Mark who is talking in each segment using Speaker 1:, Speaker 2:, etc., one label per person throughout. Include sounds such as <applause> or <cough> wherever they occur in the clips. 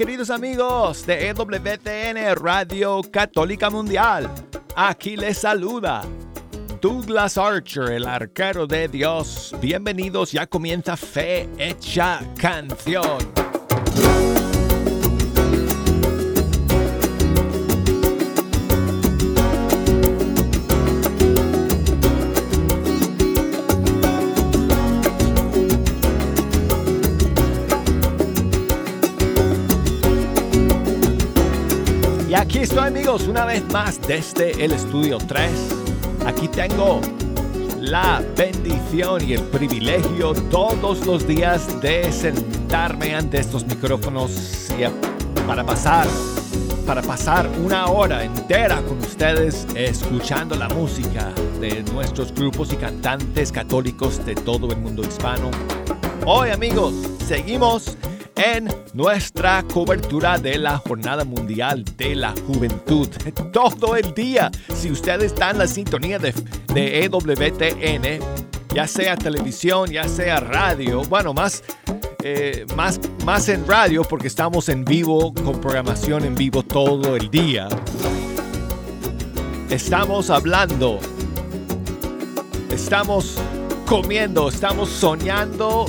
Speaker 1: Queridos amigos de EWTN Radio Católica Mundial. Aquí les saluda Douglas Archer, el arquero de Dios. Bienvenidos, ya comienza Fe Hecha Canción. Aquí amigos, una vez más desde el estudio 3. Aquí tengo la bendición y el privilegio todos los días de sentarme ante estos micrófonos para pasar para pasar una hora entera con ustedes escuchando la música de nuestros grupos y cantantes católicos de todo el mundo hispano. Hoy amigos, seguimos en nuestra cobertura de la Jornada Mundial de la Juventud. Todo el día, si usted está en la sintonía de, de EWTN, ya sea televisión, ya sea radio, bueno, más, eh, más, más en radio porque estamos en vivo, con programación en vivo todo el día. Estamos hablando, estamos comiendo, estamos soñando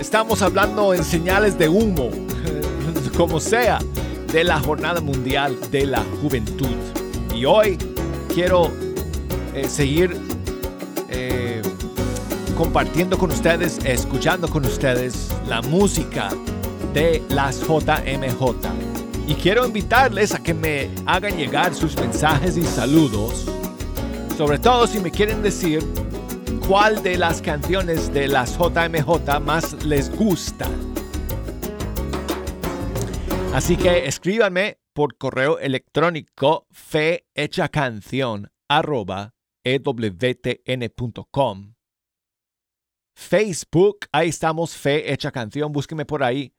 Speaker 1: Estamos hablando en señales de humo, <laughs> como sea, de la Jornada Mundial de la Juventud. Y hoy quiero eh, seguir eh, compartiendo con ustedes, escuchando con ustedes la música de las JMJ. Y quiero invitarles a que me hagan llegar sus mensajes y saludos. Sobre todo si me quieren decir cuál de las canciones de las JMJ más les gusta. Así que escríbanme por correo electrónico fehechacanción arroba. Facebook, ahí estamos, Fe Hecha Canción, búsqueme por ahí.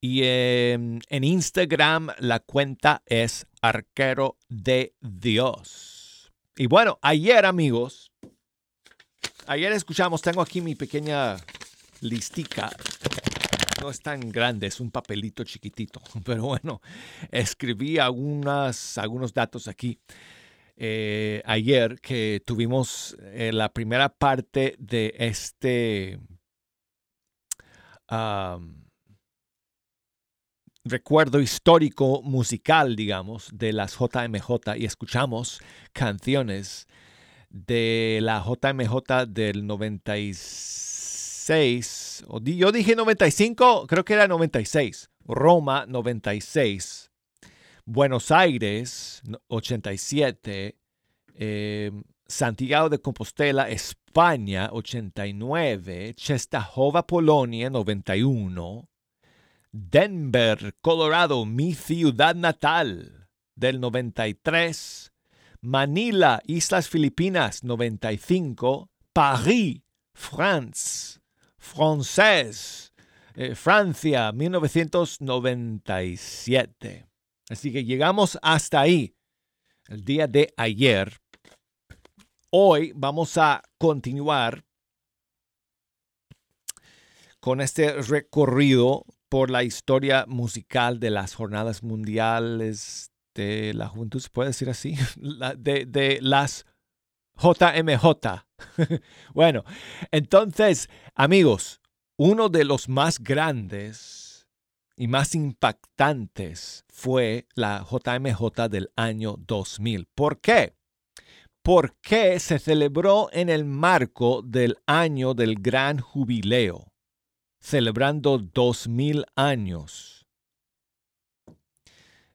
Speaker 1: Y en, en Instagram la cuenta es Arquero de Dios. Y bueno, ayer amigos, Ayer escuchamos, tengo aquí mi pequeña listica. No es tan grande, es un papelito chiquitito, <laughs> pero bueno, escribí algunas, algunos datos aquí. Eh, ayer que tuvimos eh, la primera parte de este recuerdo histórico musical, digamos, de las JMJ y escuchamos canciones de la JMJ del 96. Yo dije 95, creo que era 96. Roma 96. Buenos Aires 87. Em, Santiago de Compostela, España 89. Chestahova, Polonia 91. Denver, Colorado, mi ciudad natal del 93. Manila, Islas Filipinas, 95. Paris, France, Française, eh, Francia, 1997. Así que llegamos hasta ahí, el día de ayer. Hoy vamos a continuar con este recorrido por la historia musical de las jornadas mundiales de la juventud, se puede decir así, <laughs> de, las JMJ. <laughs> bueno, entonces, amigos, uno de los más grandes y más impactantes fue la JMJ del año 2000. ¿Por qué? Porque se celebró en el marco del año del gran jubileo, celebrando 2000 años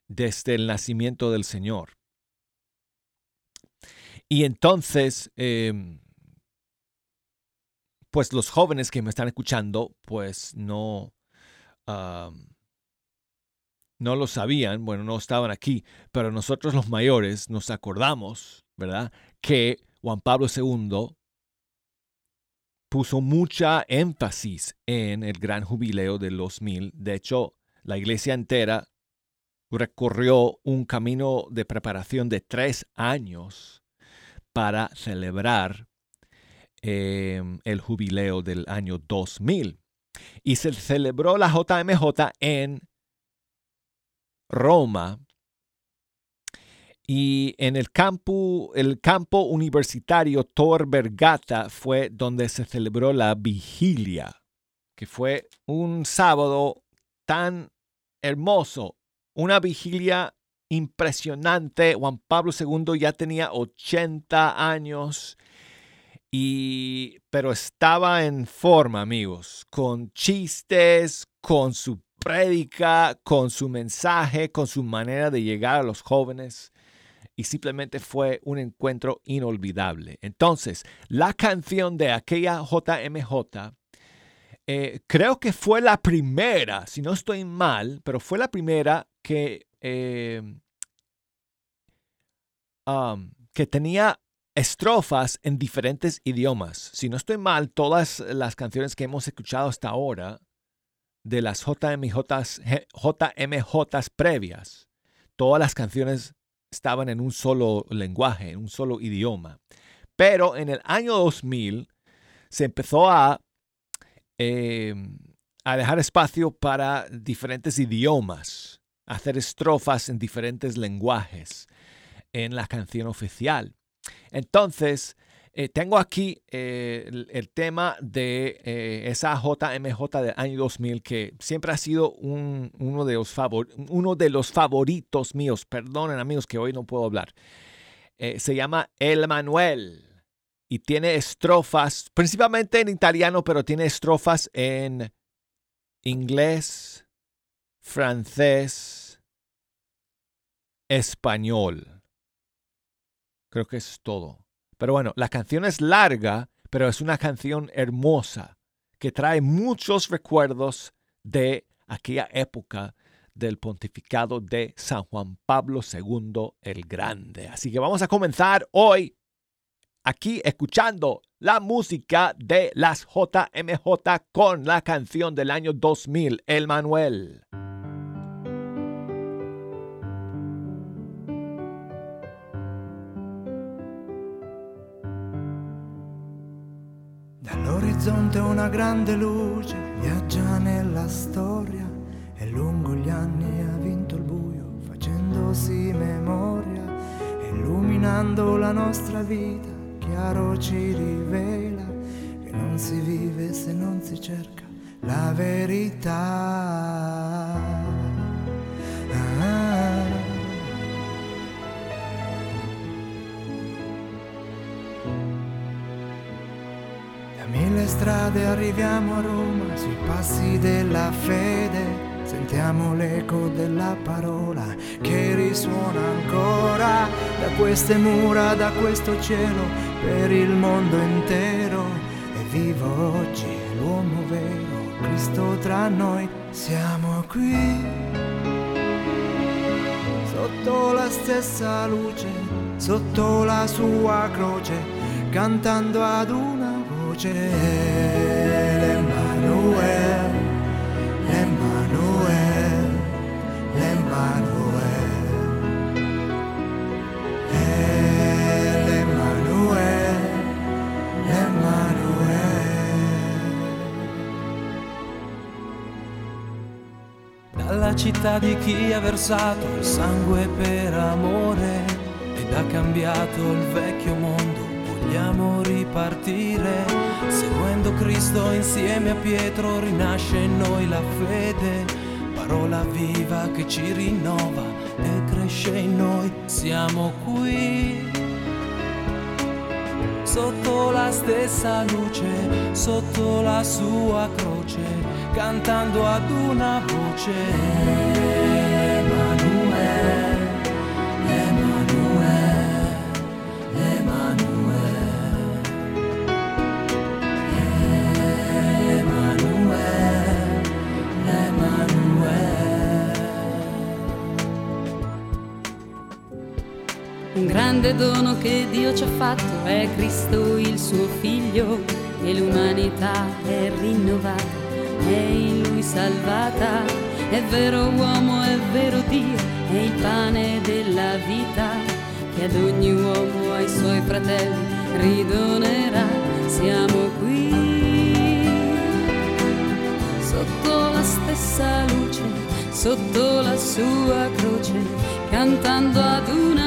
Speaker 1: desde el nacimiento del Señor. Y entonces, em, pues los jóvenes que me están escuchando, pues no, no lo sabían, bueno, no estaban aquí, pero nosotros los mayores nos acordamos, ¿verdad? Que Juan Pablo II puso mucha énfasis en el gran jubileo de los mil. De hecho, la iglesia entera recorrió un camino de preparación de tres años para celebrar em, el jubileo del año 2000. y se celebró la JMJ en Roma y en el campo, el campo universitario Tor Vergata fue donde se celebró la vigilia, que fue un sábado tan hermoso, una vigilia impresionante. Juan Pablo II ya tenía 80 años y pero estaba en forma, amigos, con chistes, con su prédica, con su mensaje, con su manera de llegar a los jóvenes. Y simplemente fue un encuentro inolvidable. Entonces, la canción de aquella JMJ, eh, creo que fue la primera, si no estoy mal, pero fue la primera que, um, que tenía estrofas en diferentes idiomas. Si no estoy mal, todas las canciones que hemos escuchado hasta ahora de las JMJs previas, todas las canciones estaban en un solo lenguaje, en un solo idioma. Pero en el año 2000 se empezó a, em, a dejar espacio para diferentes idiomas, hacer estrofas en diferentes lenguajes en la canción oficial. Entonces, eh, tengo aquí eh, el, tema de eh, esa JMJ del año 2000 que siempre ha sido uno, de los uno de los favoritos míos. Perdonen amigos que hoy no puedo hablar. se llama El Manuel y tiene estrofas, principalmente en italiano, pero tiene estrofas en inglés, francés, español. Creo que es todo. Pero bueno, la canción es larga, pero es una canción hermosa que trae muchos recuerdos de aquella época del pontificado de San Juan Pablo II el Grande. Así que vamos a comenzar hoy aquí escuchando la música de las JMJ con la canción del año 2000, El Manuel.
Speaker 2: L'orizzonte è una grande luce, viaggia nella storia e lungo gli anni ha vinto il buio, facendosi memoria, illuminando la nostra vita, chiaro ci rivela che non si vive se non si cerca la verità. Strade arriviamo a Roma, sui passi della fede. Sentiamo l'eco della parola che risuona ancora da queste mura, da questo cielo, per il mondo intero. E vivo oggi l'uomo vero, Cristo tra noi, siamo qui. Sotto la stessa luce, sotto la sua croce, cantando ad una voce l'Emanuel, l'Emanuel, l'Emanuel, l'Emanuel, l'Emanuel.
Speaker 3: Dalla città di chi ha versato il sangue per amore ed ha cambiato il vecchio mondo vogliamo ripartire, seguendo Cristo insieme a Pietro rinasce in noi la fede, parola viva che ci rinnova e cresce in noi, siamo qui. Sotto la stessa luce, sotto la sua croce, cantando ad una voce.
Speaker 4: Grande dono che Dio ci ha fatto è Cristo il suo figlio e l'umanità è rinnovata, è in lui salvata. È vero uomo, è vero Dio, è il pane della vita che ad ogni uomo, ai suoi fratelli, ridonerà. Siamo qui sotto la sua croce, cantando ad una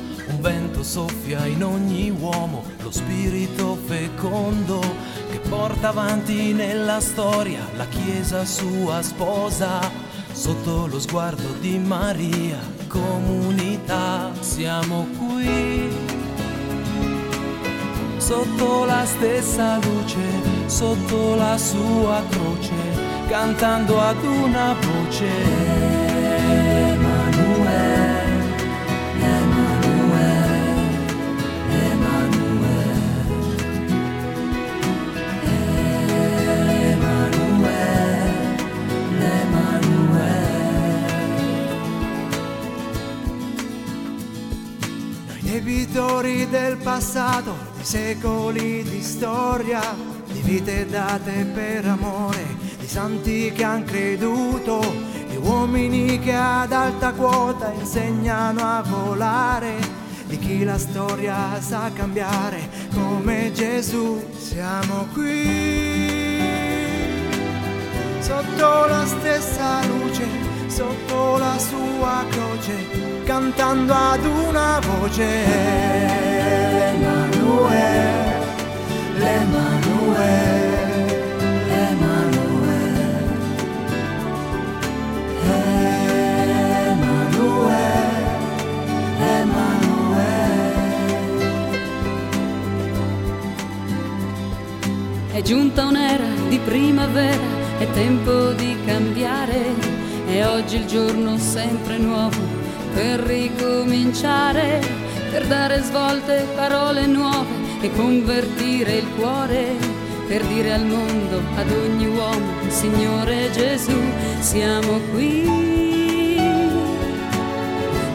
Speaker 3: Vento soffia in ogni uomo, lo spirito fecondo che porta avanti nella storia la Chiesa sua sposa. Sotto lo sguardo di Maria, comunità, siamo qui. Sotto la stessa luce, sotto la sua croce cantando ad una voce.
Speaker 2: Noi debitori del passato, di secoli di storia, di vite date per amore santi che han creduto, gli uomini che ad alta quota insegnano a volare, di chi la storia sa cambiare come Gesù. Siamo qui, sotto la stessa luce, sotto la sua croce, cantando ad una voce. Emanuele, l'Emanuele.
Speaker 4: È giunta un'era di primavera, è tempo di cambiare, è oggi il giorno sempre nuovo per ricominciare, per dare svolte, parole nuove e convertire il cuore, per dire al mondo, ad ogni uomo, Signore Gesù, siamo qui,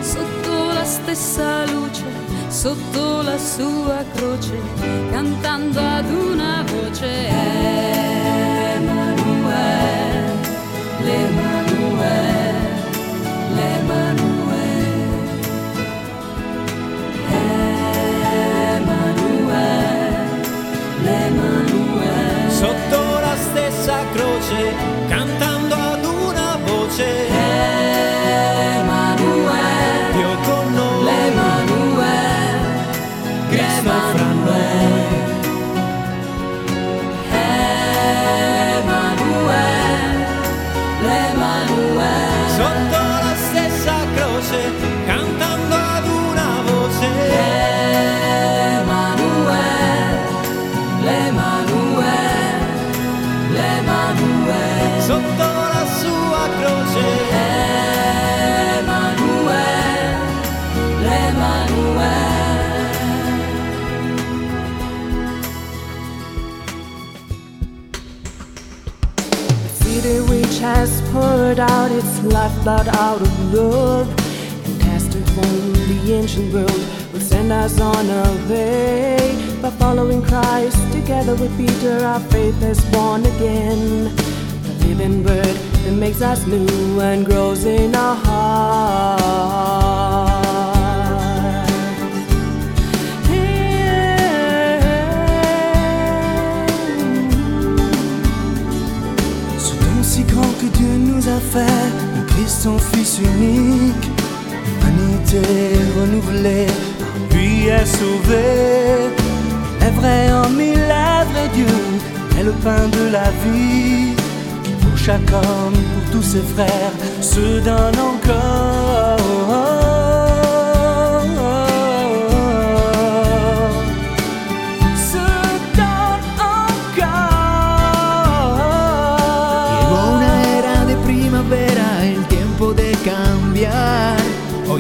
Speaker 4: sotto la stessa luce sotto la sua croce, cantando ad una voce. Emanuele, l'Emanuele.
Speaker 3: say
Speaker 5: poured out its lifeblood out of love. And cast it from the ancient world will send us on our way. By following Christ together with Peter our faith is born again. The living word that makes us new and grows in our hearts
Speaker 2: Christ son Fils unique. Humanité renouvelée, lui est sauvé. Est vrai en mille lèvres Dieu est le pain de la vie. Pour chaque homme, pour tous ses frères, se donne encore.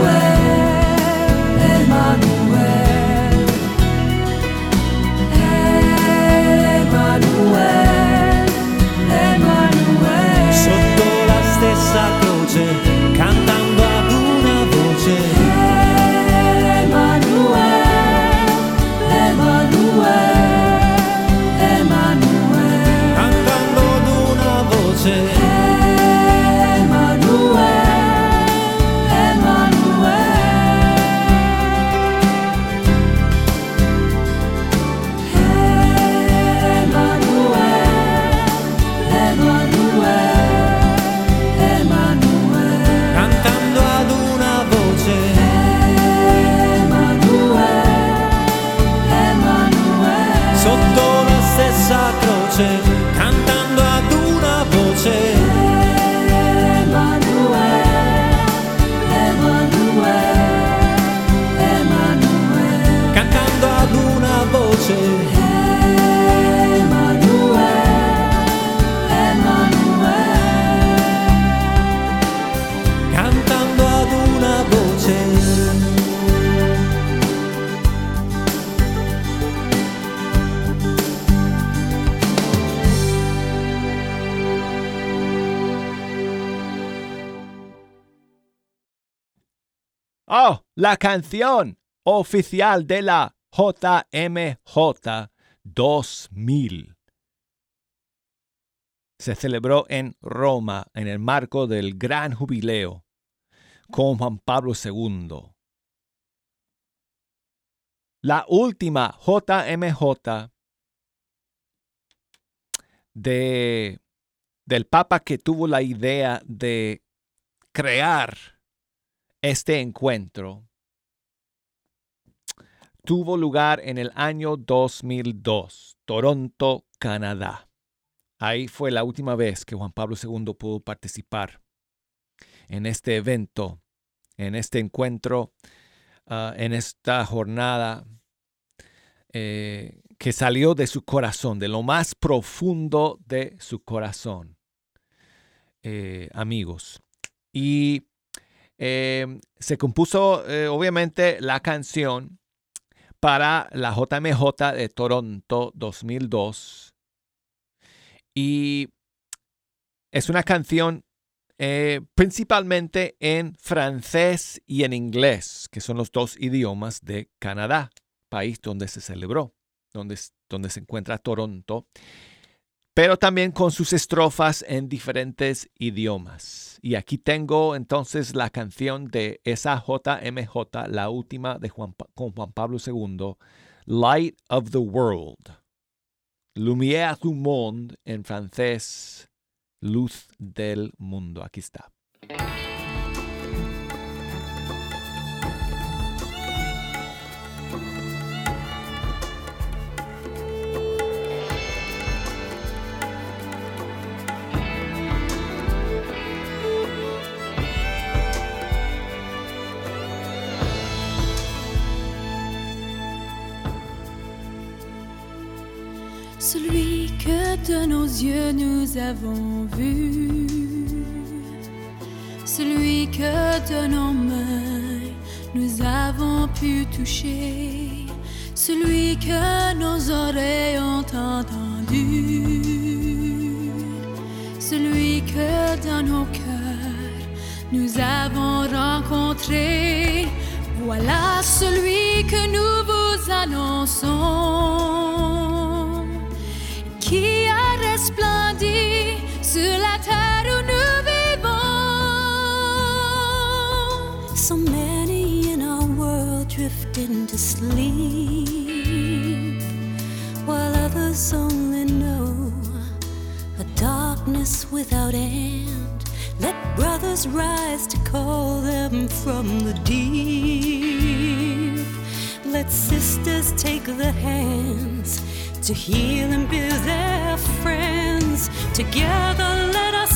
Speaker 6: Emmanuel,
Speaker 7: la
Speaker 1: canción oficial de la JMJ 2000. Se celebró en Roma en el marco del Gran Jubileo con Juan Pablo II. La última JMJ de, del Papa que tuvo la idea de crear este encuentro tuvo lugar en el año 2002, Toronto, Canadá. Ahí fue la última vez que Juan Pablo II pudo participar en este evento, en este encuentro, ah, en esta jornada eh, que salió de su corazón, de lo más profundo de su corazón, eh, amigos. Y eh, se compuso obviamente la canción para la JMJ de Toronto 2002 y es una canción eh, principalmente en francés y en inglés, que son los dos idiomas de Canadá, país donde se celebró, donde, donde se encuentra Toronto pero también con sus estrofas en diferentes idiomas. Y aquí tengo entonces la canción de esa JMJ, la última de Juan, con Juan Pablo II, Light of the World. Lumière du monde en francés, luz del mundo. Aquí está.
Speaker 8: Celui que de nos yeux nous avons vu, celui que de nos mains nous avons pu toucher, celui que nos oreilles ont entendu, celui que dans nos cœurs nous avons rencontré. Voilà celui que nous vous annonçons a resplendi sur la terre où nous vivons.
Speaker 9: So many in our world drift into sleep, while others only know a darkness without end. Let brothers rise to call them from the deep. Let sisters take the hands to heal and be their friends. Together, let us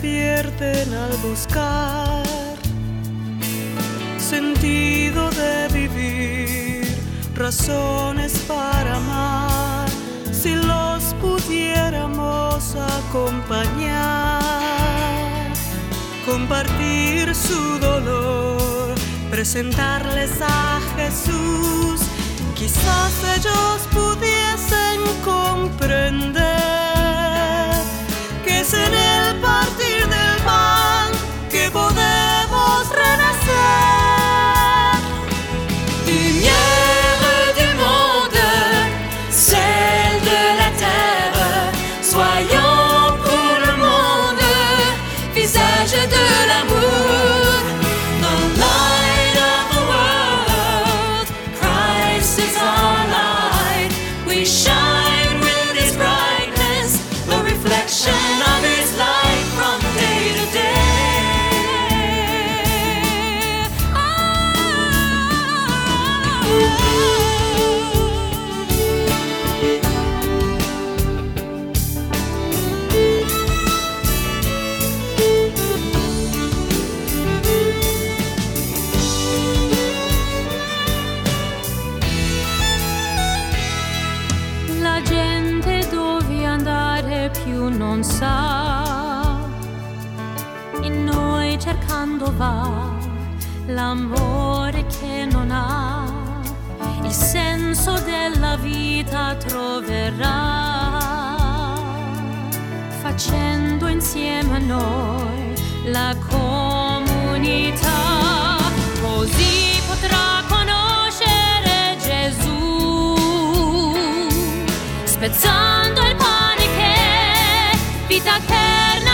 Speaker 10: pierden al buscar sentido de vivir, razones para amar, si los pudiéramos acompañar, compartir su dolor, presentarles a Jesús, quizás ellos pudiesen comprender que el partir del pan
Speaker 9: l'amore che non ha il senso della vita troverà. Facendo insieme a noi la comunità così potrà conoscere Gesù spezzando il pane che vita eterna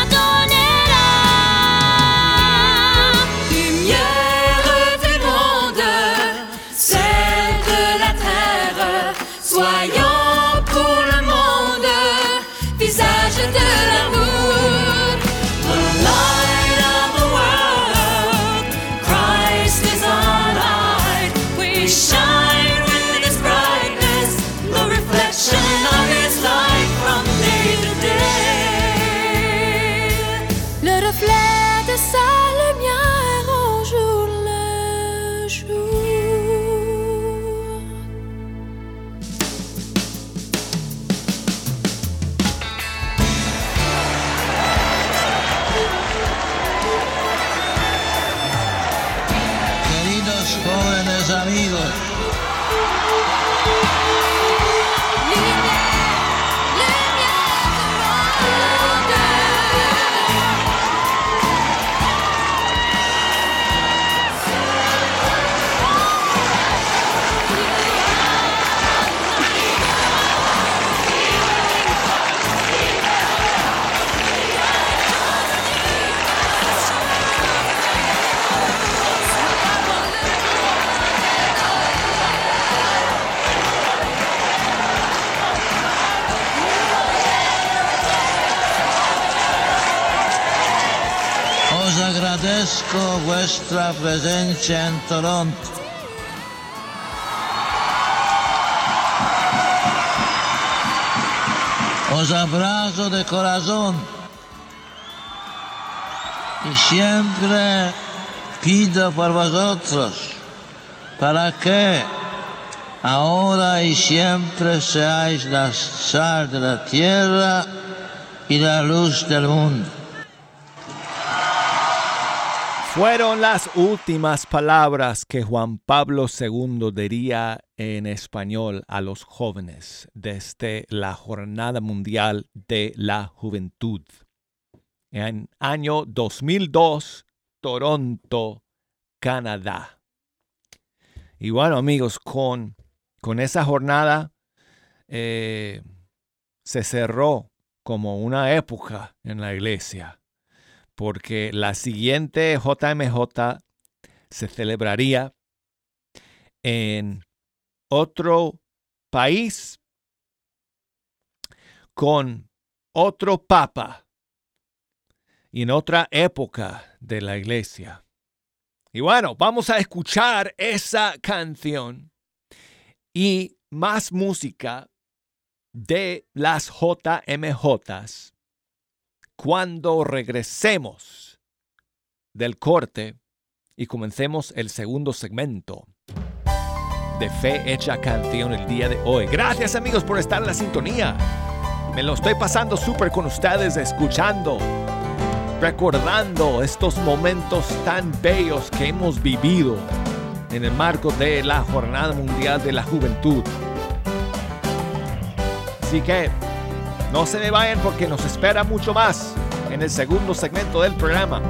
Speaker 11: vuestra presencia en Toronto. Os abrazo de corazón y siempre pido por vosotros para que ahora y siempre seáis la sal de la tierra y la luz del mundo.
Speaker 1: Fueron las últimas palabras que Juan Pablo II diría en español a los jóvenes desde la Jornada Mundial de la Juventud. En año 2002, Toronto, Canadá. Y bueno amigos, con, con esa jornada eh, se cerró como una época en la iglesia porque la siguiente JMJ se celebraría en otro país con otro papa y en otra época de la iglesia. Y bueno, vamos a escuchar esa canción y más música de las JMJs cuando regresemos del corte y comencemos el segundo segmento de Fe Hecha Canción el día de hoy. Gracias amigos por estar en la sintonía. Me lo estoy pasando súper con ustedes, escuchando, recordando estos momentos tan bellos que hemos vivido en el marco de la Jornada Mundial de la Juventud. Así que no se me vayan porque nos espera mucho más en el segundo segmento del programa.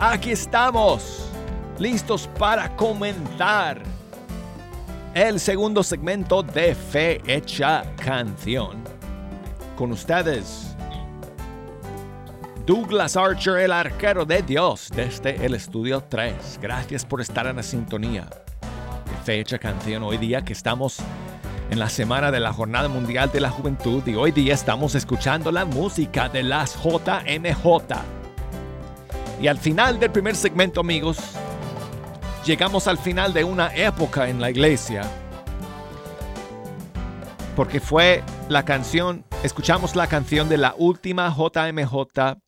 Speaker 1: Aquí estamos, listos para comentar el segundo segmento de Fe Hecha Canción. Con ustedes, Douglas Archer, el arquero de Dios, desde el estudio 3. Gracias por estar en la sintonía de Fe Hecha Canción hoy día que estamos en la semana de la Jornada Mundial de la Juventud y hoy día estamos escuchando la música de las JMJ y al final del primer segmento, amigos, llegamos al final de una época en la iglesia. Porque fue la canción, escuchamos la canción de la última JMJ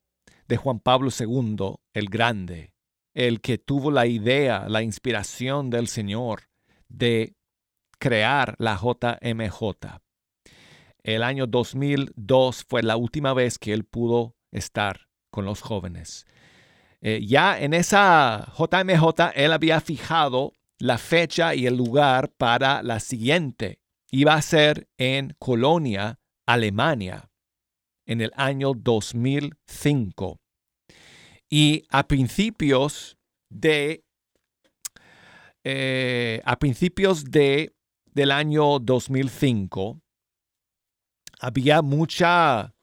Speaker 1: de Juan Pablo II, el Grande, el que tuvo la idea, la inspiración del Señor de crear la JMJ. El año 2002 fue la última vez que él pudo estar con los jóvenes. Eh, ya en esa JMJ él había fijado la fecha y el lugar para la siguiente. Iba a ser en Colonia, Alemania, en el año 2005. Y a principios de eh, a principios de, del año 2005 había mucha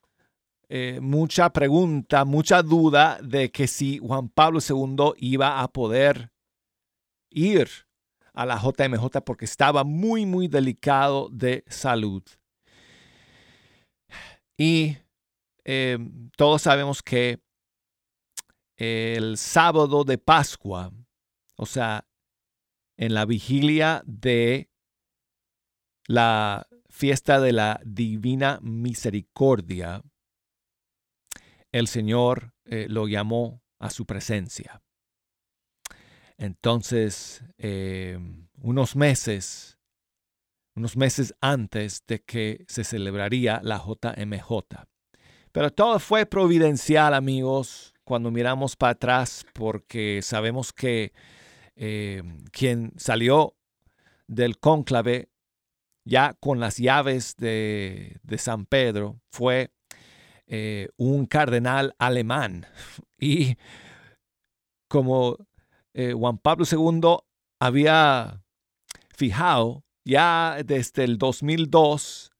Speaker 1: eh, mucha pregunta, mucha duda de que si Juan Pablo II iba a poder ir a la JMJ porque estaba muy, muy delicado de salud. Y eh, todos sabemos que el sábado de Pascua, o sea, en la vigilia de la fiesta de la Divina Misericordia, el Señor eh, lo llamó a su presencia. Entonces, eh, unos meses, unos meses antes de que se celebraría la JMJ. Pero todo fue providencial, amigos, cuando miramos para atrás, porque sabemos que eh, quien salió del cónclave ya con las llaves de, San Pedro fue eh, un cardenal alemán. <laughs> Y como eh, Juan Pablo II había fijado ya desde el 2002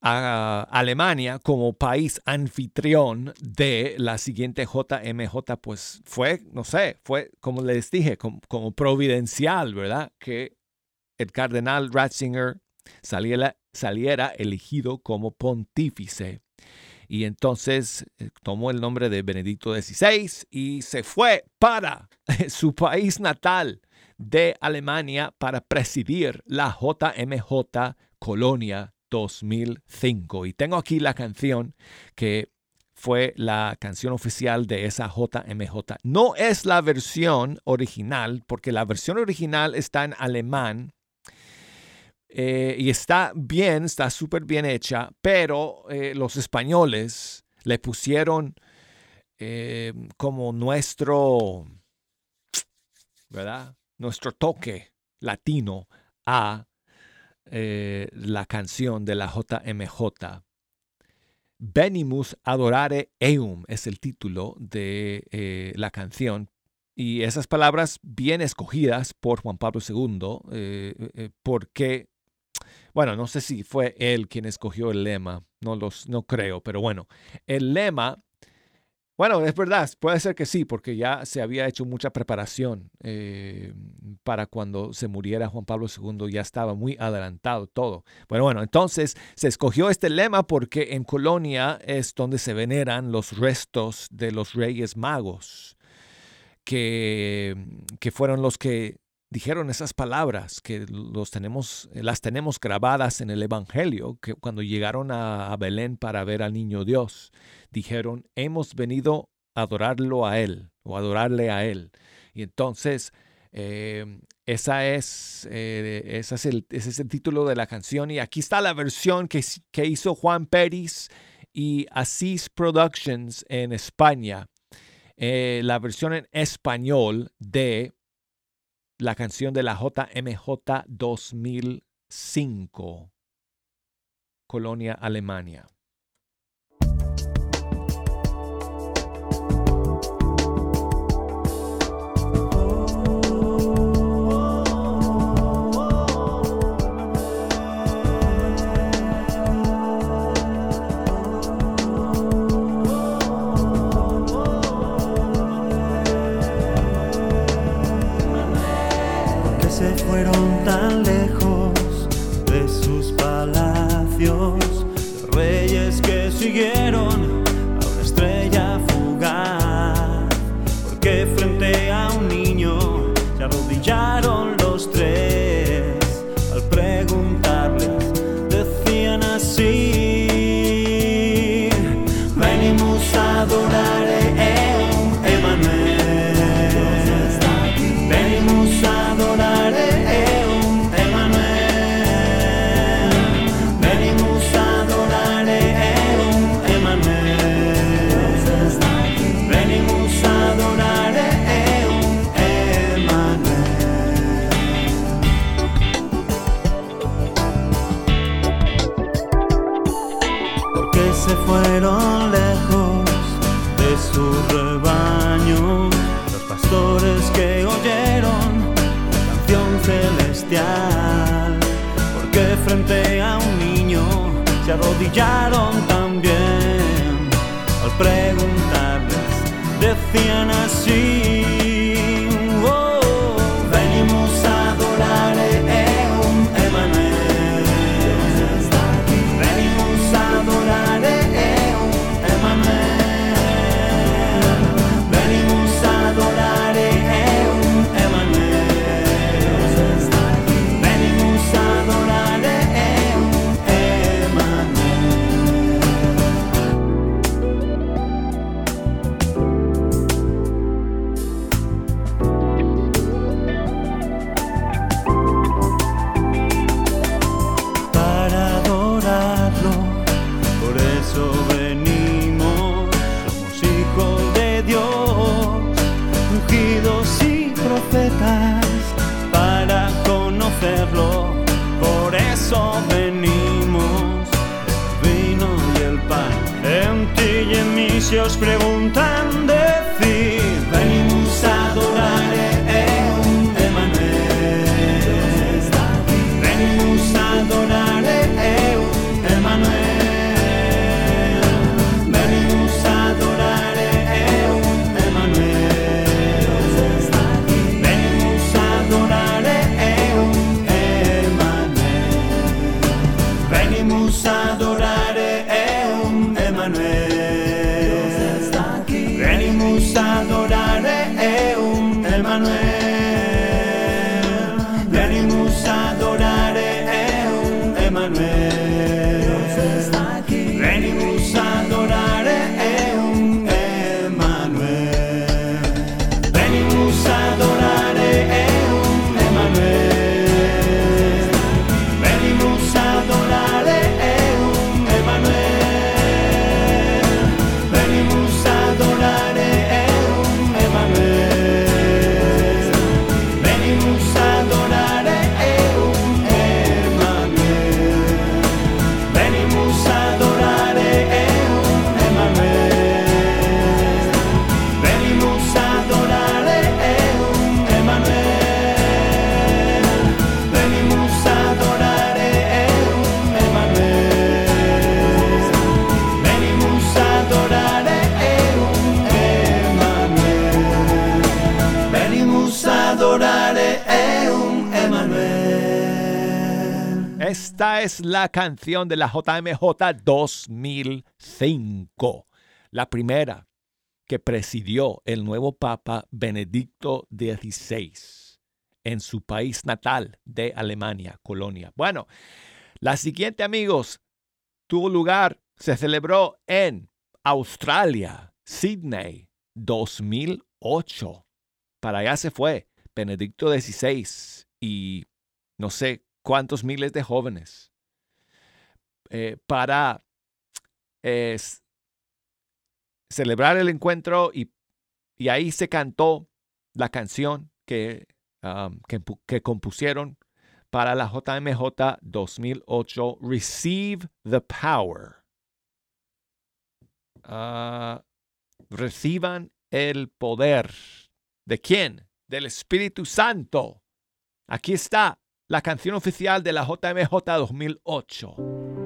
Speaker 1: a Alemania como país anfitrión de la siguiente JMJ, pues fue, no sé, fue como les dije, como, providencial, ¿verdad? Que el cardenal Ratzinger saliera, saliera elegido como pontífice. Y entonces eh, tomó el nombre de Benedicto XVI y se fue para <laughs> su país natal de Alemania para presidir la JMJ Colonia 2005. Y tengo aquí la canción que fue la canción oficial de esa JMJ. No es la versión original, porque la versión original está en alemán eh, y está bien, está súper bien hecha, pero eh, los españoles le pusieron eh, como nuestro, ¿verdad? Nuestro toque latino a la canción de la JMJ. Venimus adorare eum es el título de la canción. Y esas palabras bien escogidas por Juan Pablo II, porque, bueno, no sé si fue él quien escogió el lema, no, los, no creo, pero bueno, el lema bueno, es verdad, puede ser que sí, porque ya se había hecho mucha preparación eh, para cuando se muriera Juan Pablo II, ya estaba muy adelantado todo. Bueno, bueno, entonces se escogió este lema porque en Colonia es donde se veneran los restos de los reyes magos, que, que fueron los que dijeron esas palabras que los tenemos, las tenemos grabadas en el Evangelio, que cuando llegaron a Belén para ver al niño Dios dijeron, hemos venido a adorarlo a Él o adorarle a Él. Y entonces, em, esa es, eh, ese, es el, ese es el título de la canción y aquí está la versión que, que hizo Juan Pérez y Asís Productions en España. Eh, la versión en español de la canción de la JMJ 2005, Colonia, Alemania. Canción de la JMJ 2005, la primera que presidió el nuevo Papa Benedicto XVI en su país natal de Alemania, Colonia. Bueno, la siguiente, amigos, tuvo lugar, se celebró en Australia, Sydney, 2008. Para allá se fue Benedicto XVI y no sé cuántos miles de jóvenes eh, para celebrar el encuentro y, y ahí se cantó la canción que, que compusieron para la JMJ 2008, Receive the Power. Ah, reciban el poder. ¿De quién? Del Espíritu Santo. Aquí está la canción oficial de la JMJ 2008.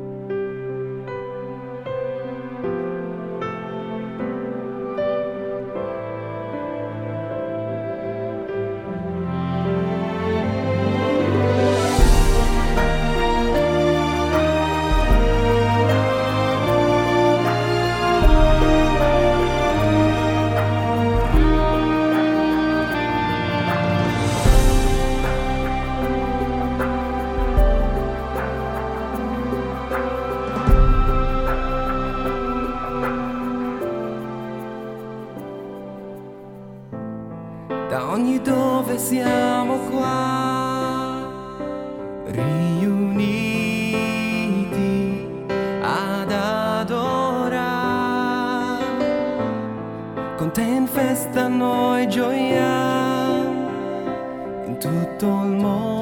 Speaker 3: Siamo qua, riuniti ad adorare. Con te in festa noi gioiamo, in tutto il mondo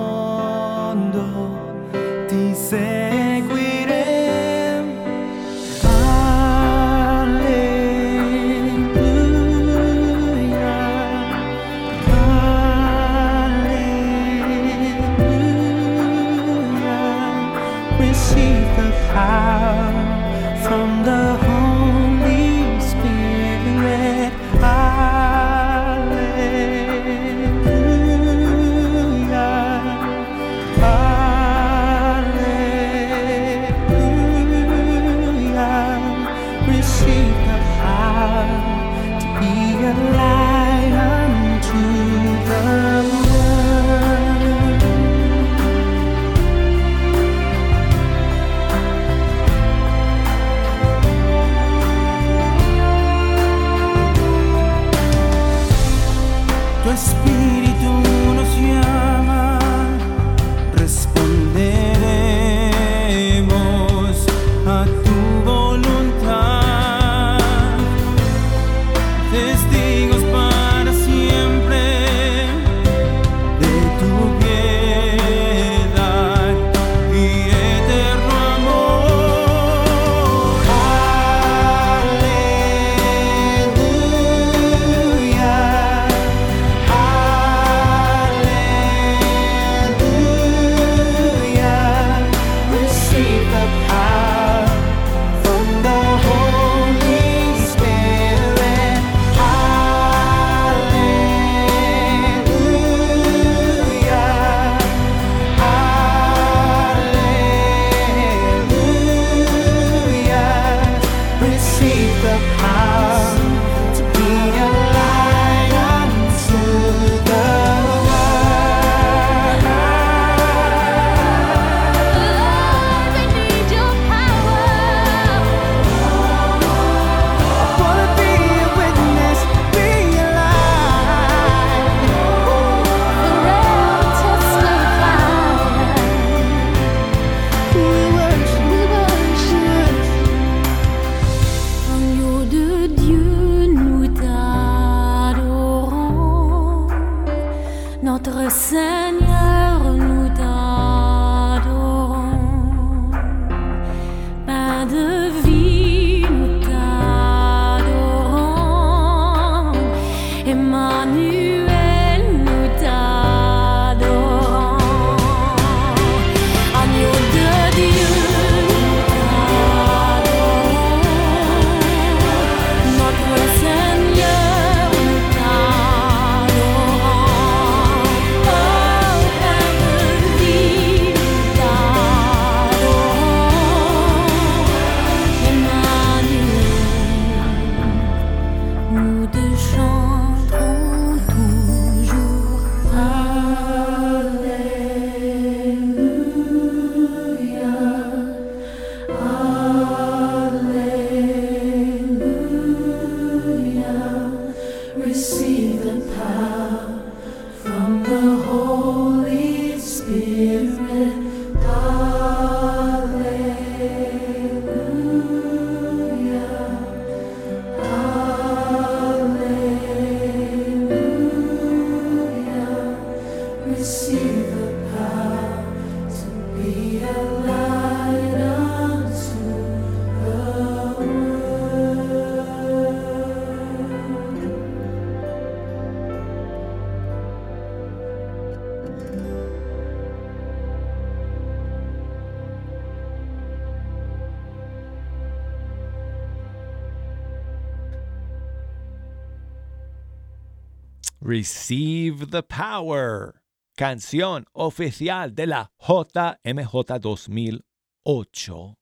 Speaker 3: Receive the Power,
Speaker 1: canción oficial de la JMJ 2008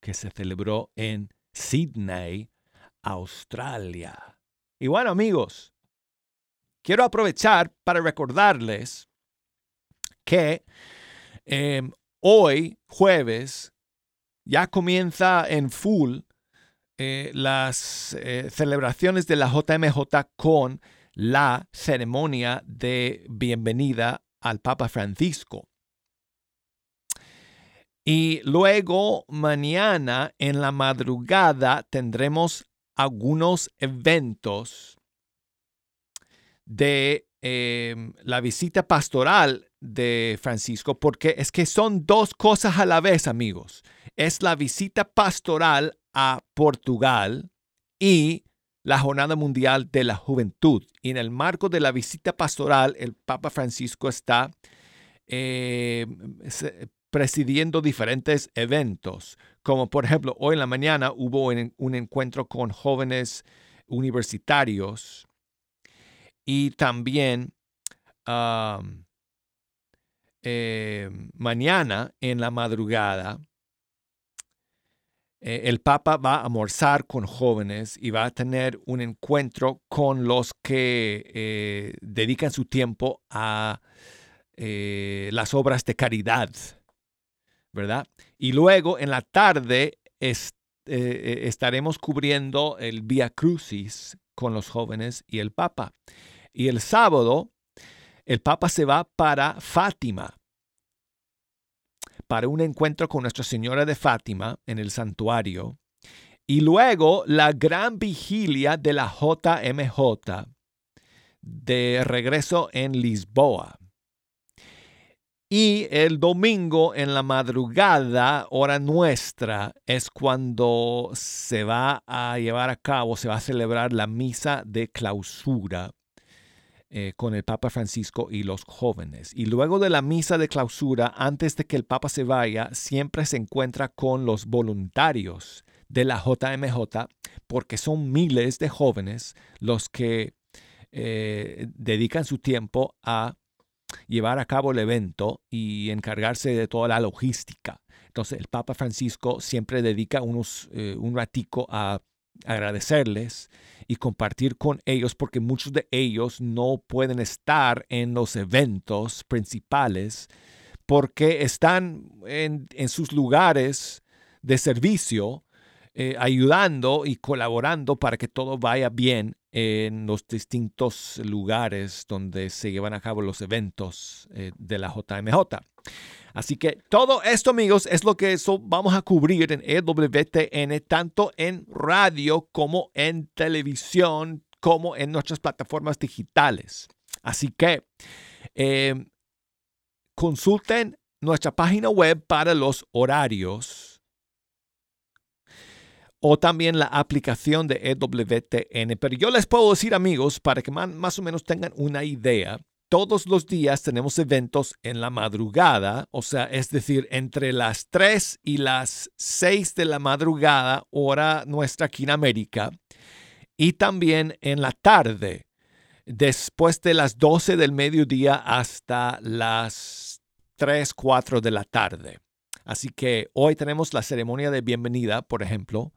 Speaker 1: que se celebró en Sydney, Australia. Y bueno amigos, quiero aprovechar para recordarles que em, hoy, jueves, ya comienza en full eh, las eh, celebraciones de la JMJ con la ceremonia de bienvenida al Papa Francisco. Y luego mañana en la madrugada tendremos algunos eventos de em, la visita pastoral de Francisco, porque es que son dos cosas a la vez, amigos. Es la visita pastoral a Portugal y la Jornada Mundial de la Juventud. Y en el marco de la visita pastoral, el Papa Francisco está eh, presidiendo diferentes eventos, como por ejemplo hoy en la mañana hubo un encuentro con jóvenes universitarios y también eh, mañana en la madrugada eh, el Papa va a almorzar con jóvenes y va a tener un encuentro con los que eh, dedican su tiempo a eh, las obras de caridad, ¿verdad? Y luego en la tarde estaremos cubriendo el Via Crucis con los jóvenes y el Papa. Y el sábado, el Papa se va para Fátima para un encuentro con Nuestra Señora de Fátima en el santuario y luego la gran vigilia de la JMJ de regreso en Lisboa. Y el domingo en la madrugada, hora nuestra, es cuando se va a llevar a cabo, se va a celebrar la misa de clausura eh, con el Papa Francisco y los jóvenes. Y luego de la misa de clausura, antes de que el Papa se vaya, siempre se encuentra con los voluntarios de la JMJ, porque son miles de jóvenes los que eh, dedican su tiempo a llevar a cabo el evento y encargarse de toda la logística. Entonces el Papa Francisco siempre dedica unos, eh, un ratico a agradecerles y compartir con ellos porque muchos de ellos no pueden estar en los eventos principales porque están en, sus lugares de servicio eh, ayudando y colaborando para que todo vaya bien en los distintos lugares donde se llevan a cabo los eventos eh, de la JMJ. Así que todo esto, amigos, es lo que vamos a cubrir en EWTN, tanto en radio como en televisión, como en nuestras plataformas digitales. Así que em, consulten nuestra página web para los horarios
Speaker 9: o también la aplicación de EWTN. Pero yo les puedo decir, amigos, para que más o menos tengan una idea, todos los días tenemos eventos en la madrugada, o sea, es decir, entre las 3 y las 6 de la madrugada, hora nuestra aquí en América, y también en la tarde, después de las 12 del mediodía hasta las 3, 4 de la tarde. Así que hoy tenemos la ceremonia de bienvenida, por ejemplo,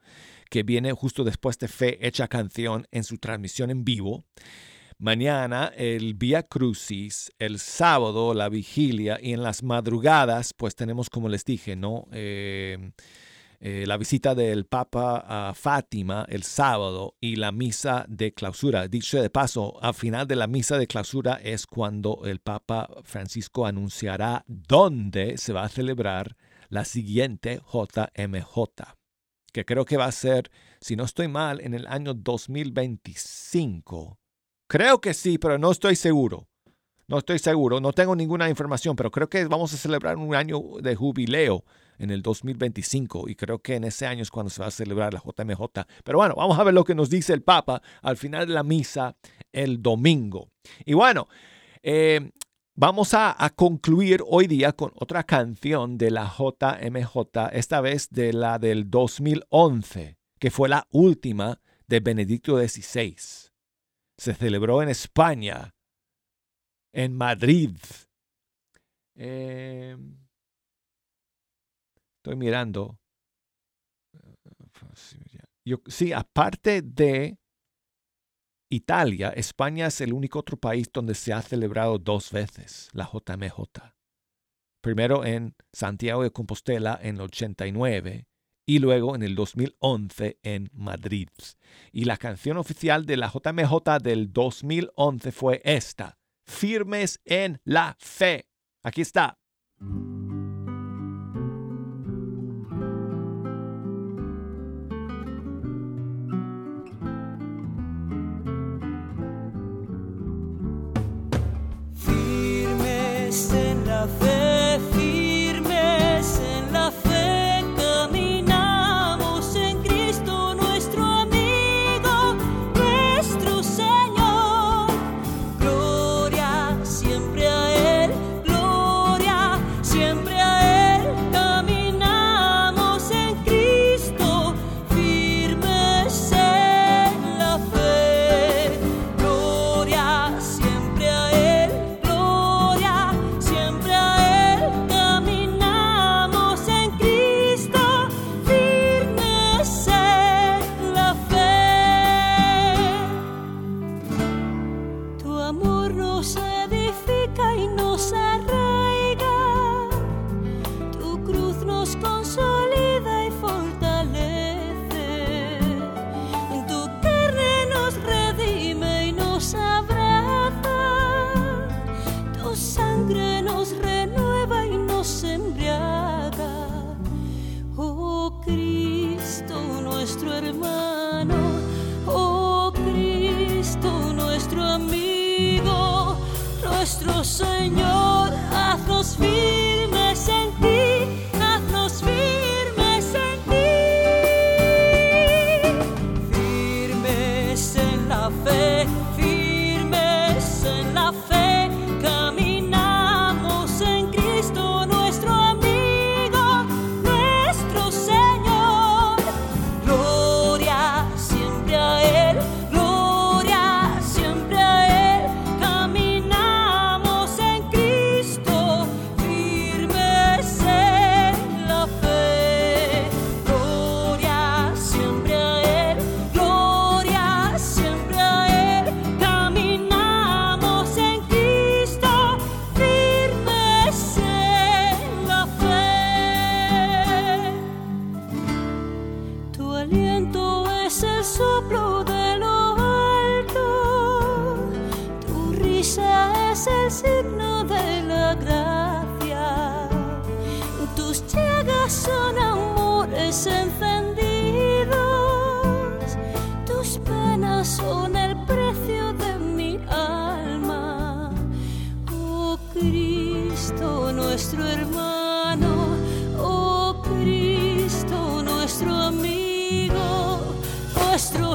Speaker 9: que viene justo después de Fe Hecha Canción en su transmisión en vivo. Mañana el Via Crucis, el sábado la vigilia y en las madrugadas, pues tenemos, como les dije, ¿no? Eh, eh, la visita del Papa a Fátima el sábado y la misa de clausura. Dicho de paso, al final de la misa de clausura es cuando el Papa Francisco anunciará dónde se va a celebrar la siguiente JMJ, que creo que va a ser, si no estoy mal, en el año 2025 Creo que sí, pero no estoy seguro. No estoy seguro, no tengo ninguna información, pero creo que vamos a celebrar un año de jubileo en el 2025 y creo que en ese año es cuando se va a celebrar la JMJ. Pero bueno, vamos a ver lo que nos dice el Papa al final de la misa el domingo. Y bueno, eh, vamos a, a, concluir hoy día con otra canción de la JMJ, esta vez de la del 2011, que fue la última de Benedicto XVI se celebró en España, en Madrid. Em, estoy mirando. sí, aparte de Italia, España es el único otro país donde se ha celebrado dos veces la JMJ. Primero en Santiago de Compostela en el 89 y luego en el 2011 en Madrid. Y la canción oficial de la JMJ del 2011 fue esta, Firmes en la Fe. Aquí está.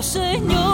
Speaker 9: Señor,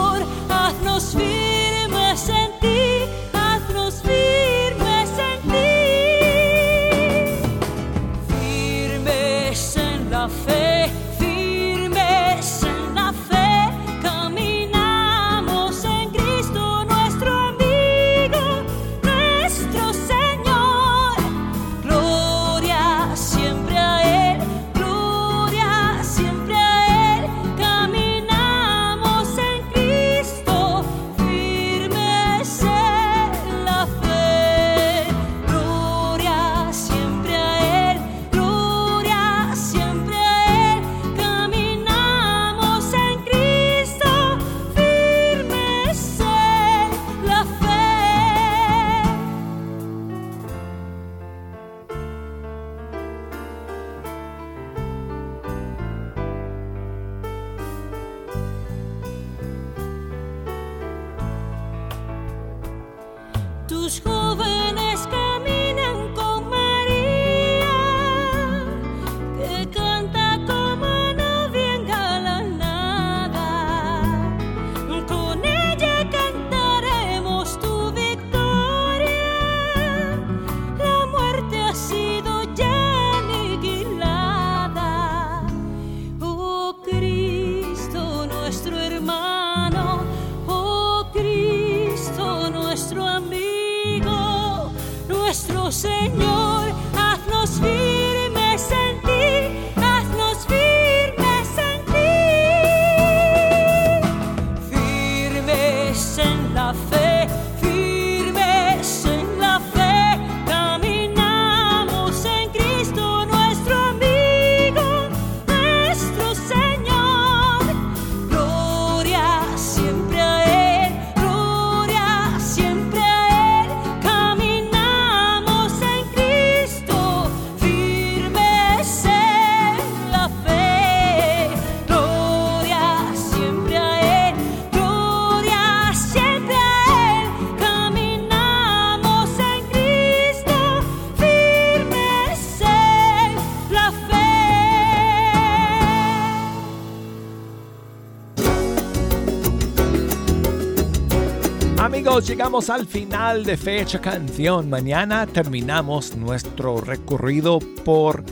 Speaker 1: llegamos al final de Fecha Canción. Mañana terminamos nuestro recorrido por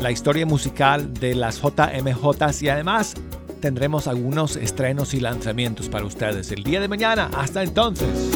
Speaker 1: la historia musical de las JMJ y además tendremos algunos estrenos y lanzamientos para ustedes el día de mañana. Hasta entonces.